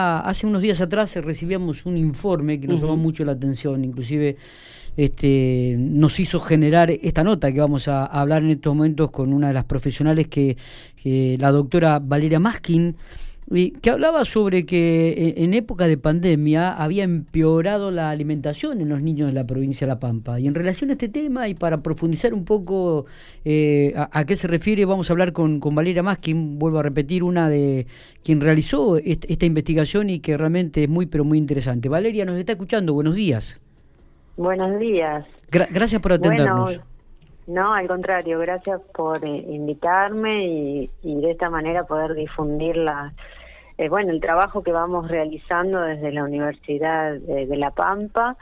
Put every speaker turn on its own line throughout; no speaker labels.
Hace unos días atrás recibíamos un informe que nos llamó mucho la atención, inclusive este, nos hizo generar esta nota que vamos a, hablar en estos momentos con una de las profesionales que, que la doctora Valeria Maskin que hablaba sobre que eh, en época de pandemia había empeorado la alimentación en los niños de la provincia de La Pampa. Y en relación a este tema y para profundizar un poco eh, a, qué se refiere, vamos a hablar con, con Valeria quien vuelvo a repetir, una de quien realizó esta investigación y que realmente es muy, pero muy interesante. Valeria nos está escuchando, buenos días.
Buenos días.
gracias por atendernos.
No, al contrario, gracias por eh, invitarme y, y, de esta manera poder difundir la, eh, bueno, el trabajo que vamos realizando desde la Universidad de, La Pampa,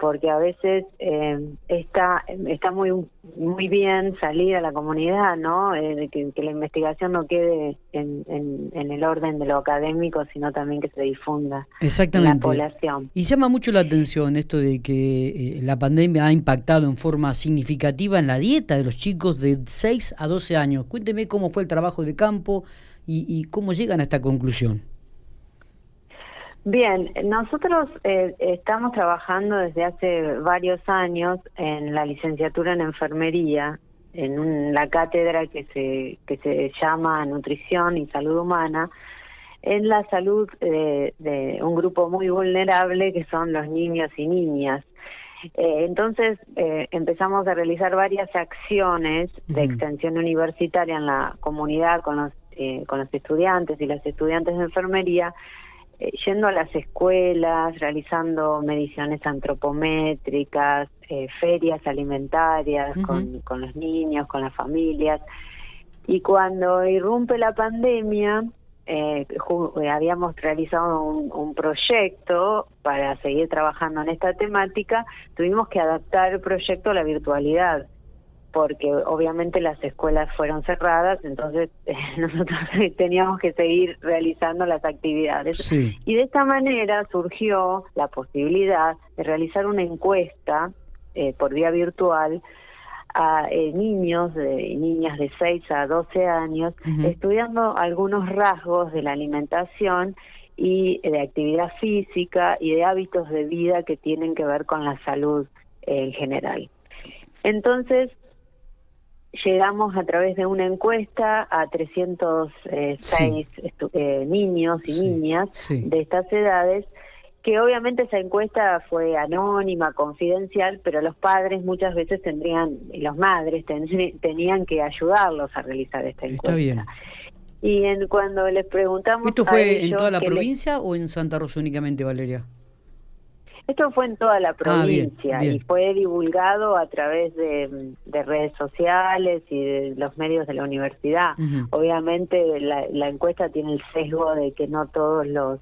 porque a veces eh, está está muy muy bien salir a la comunidad, ¿no? Eh, que, la investigación no quede en, en, el orden de lo académico, sino también que se difunda
en
la población.
Y llama mucho la atención esto de que la pandemia ha impactado en forma significativa en la dieta de los chicos de 6 a 12 años. Cuénteme cómo fue el trabajo de campo, y, cómo llegan a esta conclusión.
Bien, nosotros eh, estamos trabajando desde hace varios años en la licenciatura en enfermería, en la cátedra que se, que se llama Nutrición y Salud Humana, en la salud de un grupo muy vulnerable que son los niños y niñas. Eh, entonces eh, empezamos a realizar varias acciones de extensión universitaria en la comunidad con los eh, con los estudiantes y las estudiantes de enfermería, eh, yendo a las escuelas, realizando mediciones antropométricas, eh, ferias alimentarias con, con los niños, con las familias. Y cuando irrumpe la pandemia, eh, habíamos realizado un, un, proyecto para seguir trabajando en esta temática, tuvimos que adaptar el proyecto a la virtualidad porque obviamente las escuelas fueron cerradas, entonces nosotros teníamos que seguir realizando las actividades. Y de esta manera surgió la posibilidad de realizar una encuesta eh, por vía virtual a eh, niños y niñas de 6 a 12 años, estudiando algunos rasgos de la alimentación y de actividad física y de hábitos de vida que tienen que ver con la salud en general. Entonces, llegamos a través de una encuesta a 306 eh, niños y niñas de estas edades, que obviamente esa encuesta fue anónima, confidencial, pero los padres muchas veces tendrían, y las madres tenían que ayudarlos a realizar esta encuesta. Está bien. Y en, cuando les preguntamos...
¿Esto fue en toda la provincia o en Santa Rosa únicamente, Valeria?
Esto fue en toda la ah, provincia y fue divulgado a través de, redes sociales y de los medios de la universidad. Obviamente la, encuesta tiene el sesgo de que no todos los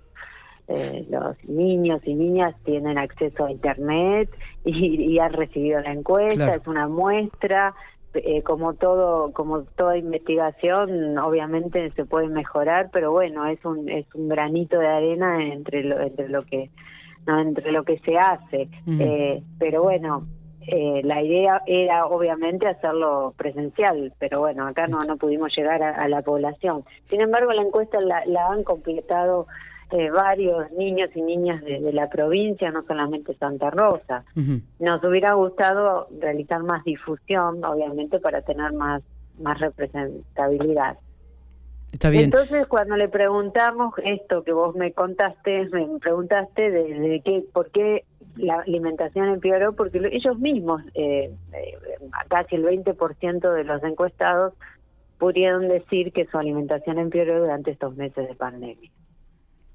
eh, los niños y niñas tienen acceso a internet y, han recibido la encuesta, es una muestra, eh, como todo como toda investigación obviamente se puede mejorar pero bueno es un es un granito de arena entre lo, entre lo que entre lo que se hace. Eh, pero bueno, eh, la idea era obviamente hacerlo presencial, pero bueno, acá no, no pudimos llegar a, la población. Sin embargo, la encuesta la, han completado eh, varios niños y niñas de, la provincia, no solamente Santa Rosa. Nos hubiera gustado realizar más difusión, obviamente, para tener más, más representabilidad. Entonces, cuando le preguntamos esto que vos me contaste, me preguntaste de, qué, por qué la alimentación empeoró, porque ellos mismos, eh, eh, casi el 20% de los encuestados, pudieron decir que su alimentación empeoró durante estos meses de pandemia.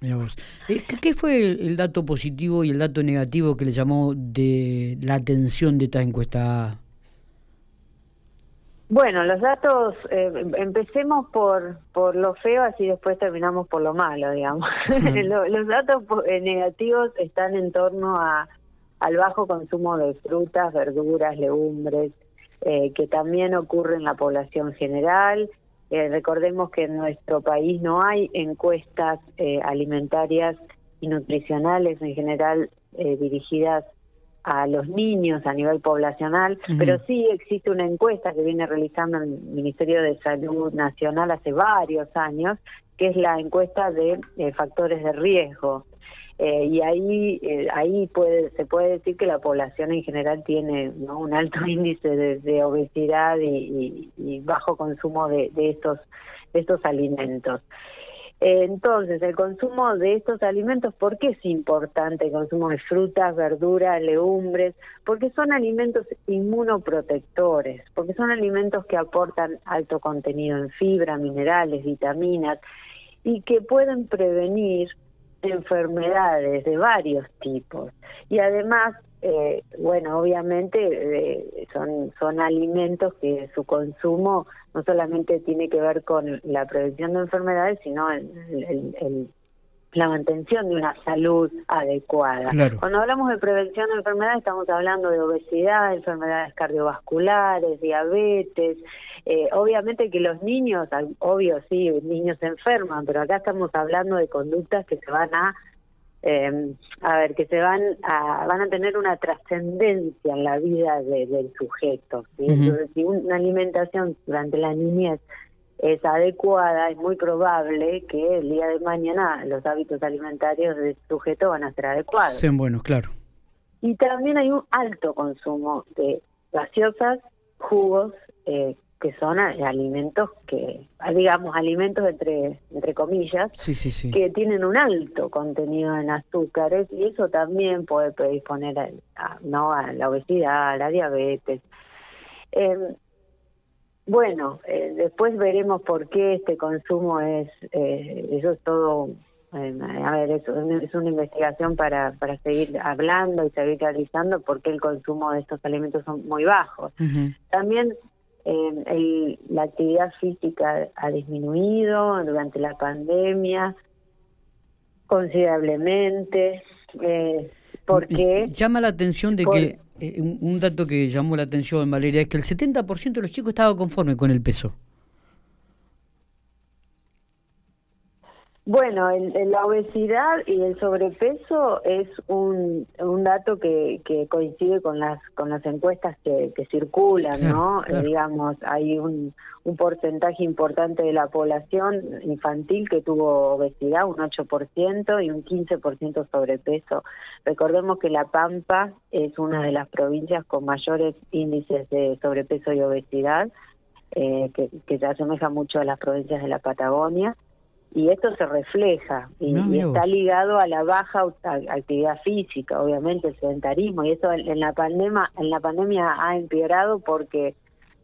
Eh, ¿Qué fue el dato positivo y el dato negativo que le llamó de la atención de esta encuesta,
bueno, los datos, eh, empecemos por, por lo feo, así después terminamos por lo malo, digamos. los datos eh, negativos están en torno a, al bajo consumo de frutas, verduras, legumbres, eh, que también ocurre en la población general. recordemos que en nuestro país no hay encuestas alimentarias y nutricionales en general dirigidas a los niños a nivel poblacional, pero sí existe una encuesta que viene realizando el Ministerio de Salud Nacional hace varios años, que es la encuesta de factores de riesgo. Eh, y ahí eh, ahí puede se puede decir que la población en general tiene un alto índice de, obesidad y, bajo consumo de, estos de estos alimentos entonces, el consumo de estos alimentos, ¿por qué es importante el consumo de frutas, verduras, legumbres? Porque son alimentos inmunoprotectores, porque son alimentos que aportan alto contenido en fibra, minerales, vitaminas y que pueden prevenir enfermedades de varios tipos y además eh, bueno obviamente eh, son son alimentos que su consumo no solamente tiene que ver con la prevención de enfermedades sino el, la mantención de una salud adecuada. Cuando hablamos de prevención de enfermedades estamos hablando de obesidad, enfermedades cardiovasculares, diabetes, eh, obviamente que los niños, obvio sí, niños se enferman, pero acá estamos hablando de conductas que se van a, eh, a ver, que se van a, van a tener una trascendencia en la vida del sujeto. Entonces, si una alimentación durante la niñez es adecuada, es muy probable que el día de mañana los hábitos alimentarios del sujeto van a ser adecuados.
Sean buenos, claro.
Y también hay un alto consumo de gaseosas, jugos, eh, que son alimentos que, digamos, alimentos entre, entre comillas, que tienen un alto contenido en azúcares y eso también puede predisponer a, ¿no? a la obesidad, a la diabetes. Eh, bueno, eh, después veremos por qué este consumo es, eh, eso es todo, eh, a ver, es, es, una investigación para, para seguir hablando y seguir realizando por qué el consumo de estos alimentos son muy bajos. También el, la actividad física ha disminuido durante la pandemia considerablemente. Eh, porque
llama la atención de que eh, un, dato que llamó la atención Valeria es que el 70% de los chicos estaba conforme con el peso.
Bueno, el, la obesidad y el sobrepeso es un, un dato que, que coincide con las con las encuestas que, que circulan, ¿no? Digamos, hay un, un porcentaje importante de la población infantil que tuvo obesidad, un 8%, y un 15% sobrepeso. Recordemos que La Pampa es una de las provincias con mayores índices de sobrepeso y obesidad, eh, que, que se asemeja mucho a las provincias de la Patagonia y esto se refleja y, está ligado a la baja actividad física, obviamente el sedentarismo y eso en, la pandemia en la pandemia ha empeorado porque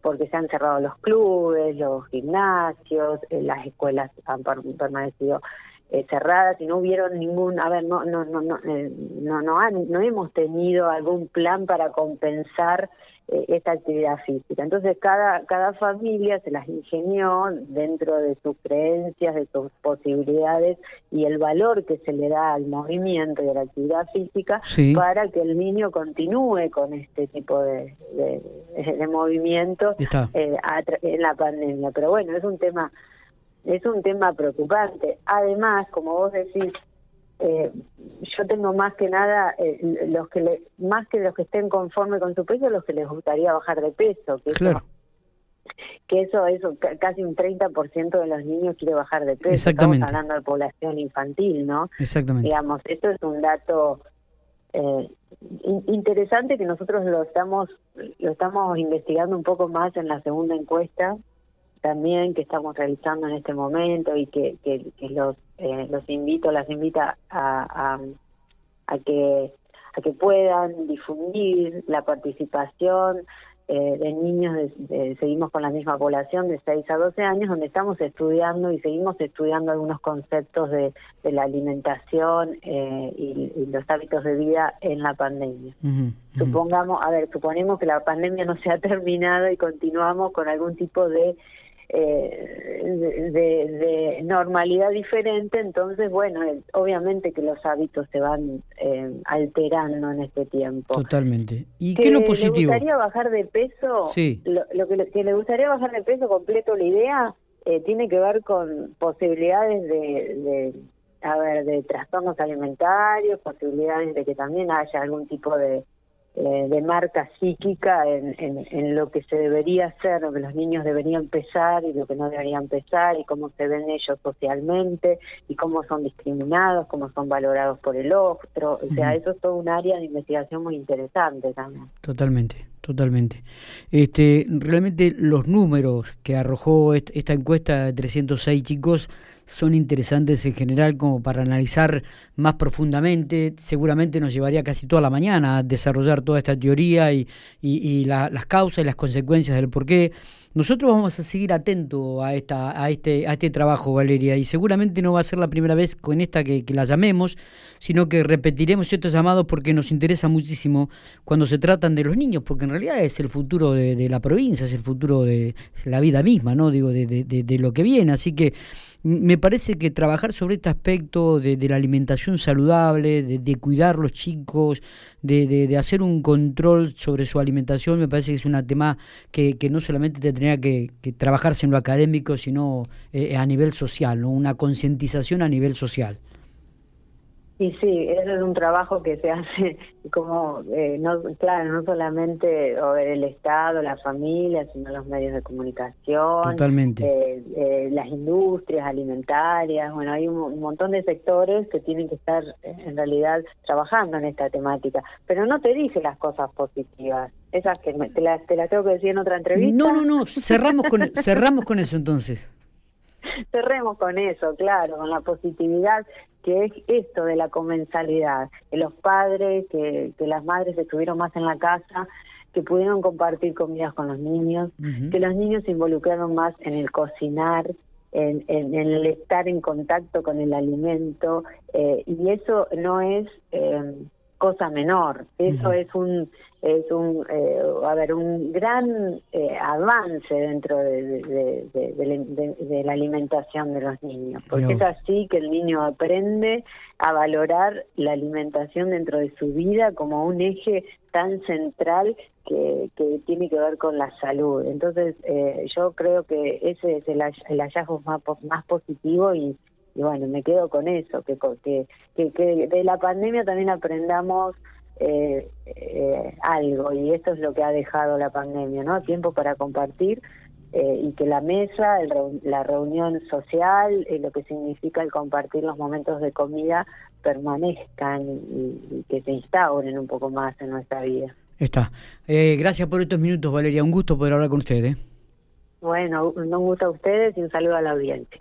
porque se han cerrado los clubes, los gimnasios, eh, las escuelas han permanecido eh, cerradas y no hubieron ningún, a ver, no no no no eh, no no, han, no hemos tenido algún plan para compensar esta actividad física. Entonces cada, cada familia se las ingenió dentro de sus creencias, de sus posibilidades y el valor que se le da al movimiento y a la actividad física para que el niño continúe con este tipo de, de, movimiento eh, en la pandemia. Pero bueno, es un tema es un tema preocupante. Además, como vos decís, eh, yo tengo más que nada eh, los que le, más que los que estén conformes con su peso los que les gustaría bajar de peso que eso, que eso eso casi un 30% de los niños quiere bajar de peso. Estamos hablando de población infantil no
exactamente.
Digamos esto es un dato eh, interesante que nosotros lo estamos lo estamos investigando un poco más en la segunda encuesta también que estamos realizando en este momento y que, que, los eh, los invito, las invita a, a, a, que a que puedan difundir la participación eh, de niños, de, seguimos con la misma población de 6 a 12 años, donde estamos estudiando y seguimos estudiando algunos conceptos de, de la alimentación eh, y, los hábitos de vida en la pandemia. Supongamos, a ver, suponemos que la pandemia no se ha terminado y continuamos con algún tipo de eh, de, normalidad diferente, entonces, bueno, obviamente que los hábitos se van eh, alterando en este tiempo.
Totalmente. ¿Y qué es lo positivo? ¿Le
gustaría bajar de peso?
Sí.
Lo, que, le, gustaría bajar de peso completo, la idea eh, tiene que ver con posibilidades de, a ver, de trastornos alimentarios, posibilidades de que también haya algún tipo de eh, de marca psíquica en, en, lo que se debería hacer, lo que los niños deberían empezar y lo que no deberían empezar y cómo se ven ellos socialmente y cómo son discriminados, cómo son valorados por el otro. O sea, eso es todo un área de investigación muy interesante también.
Totalmente, totalmente. Este, realmente los números que arrojó esta encuesta de 306 chicos son interesantes en general como para analizar más profundamente. Seguramente nos llevaría casi toda la mañana a desarrollar toda esta teoría y, y, las causas y las consecuencias del por qué. Nosotros vamos a seguir atentos a, esta, a, este, a este trabajo, Valeria, y seguramente no va a ser la primera vez con esta que, la llamemos, sino que repetiremos estos llamados porque nos interesa muchísimo cuando se tratan de los niños, porque en realidad es el futuro de, la provincia, es el futuro de la vida misma, ¿no? Digo, de, de lo que viene. Así que me parece que trabajar sobre este aspecto de, la alimentación saludable, de, cuidar los chicos, de, hacer un control sobre su alimentación, me parece que es un tema que, no solamente tendría que, trabajarse en lo académico, sino eh, a nivel social, ¿no? una concientización a nivel social.
Y sí, eso es un trabajo que se hace como, eh, no, claro, no solamente el Estado, la familia, sino los medios de comunicación,
Totalmente.
Eh, eh, las industrias alimentarias, bueno, hay un, montón de sectores que tienen que estar en realidad trabajando en esta temática, pero no te dice las cosas positivas, esas que te, las, te las tengo que decir en otra entrevista.
No, no, no, cerramos con, cerramos con eso entonces.
Cerremos con eso, claro, con la positividad que es esto de la comensalidad, que los padres, que, que las madres estuvieron más en la casa, que pudieron compartir comidas con los niños, que los niños se involucraron más en el cocinar, en, en, el estar en contacto con el alimento, eh, y eso no es... Eh, cosa menor. Eso es un es un eh, a ver un gran eh, avance dentro de, de, la alimentación de los niños, porque es así que el niño aprende a valorar la alimentación dentro de su vida como un eje tan central que, que tiene que ver con la salud. Entonces, eh, yo creo que ese es el, el hallazgo más, más positivo y, y bueno, me quedo con eso, que, que, que, de la pandemia también aprendamos eh, algo y esto es lo que ha dejado la pandemia, ¿no? Tiempo para compartir eh, y que la mesa, la reunión social, lo que significa el compartir los momentos de comida permanezcan y, y que se instauren un poco más en nuestra vida.
Está. gracias por estos minutos, Valeria. Un gusto poder hablar con ustedes.
Bueno, un gusto a ustedes y un saludo a la audiencia.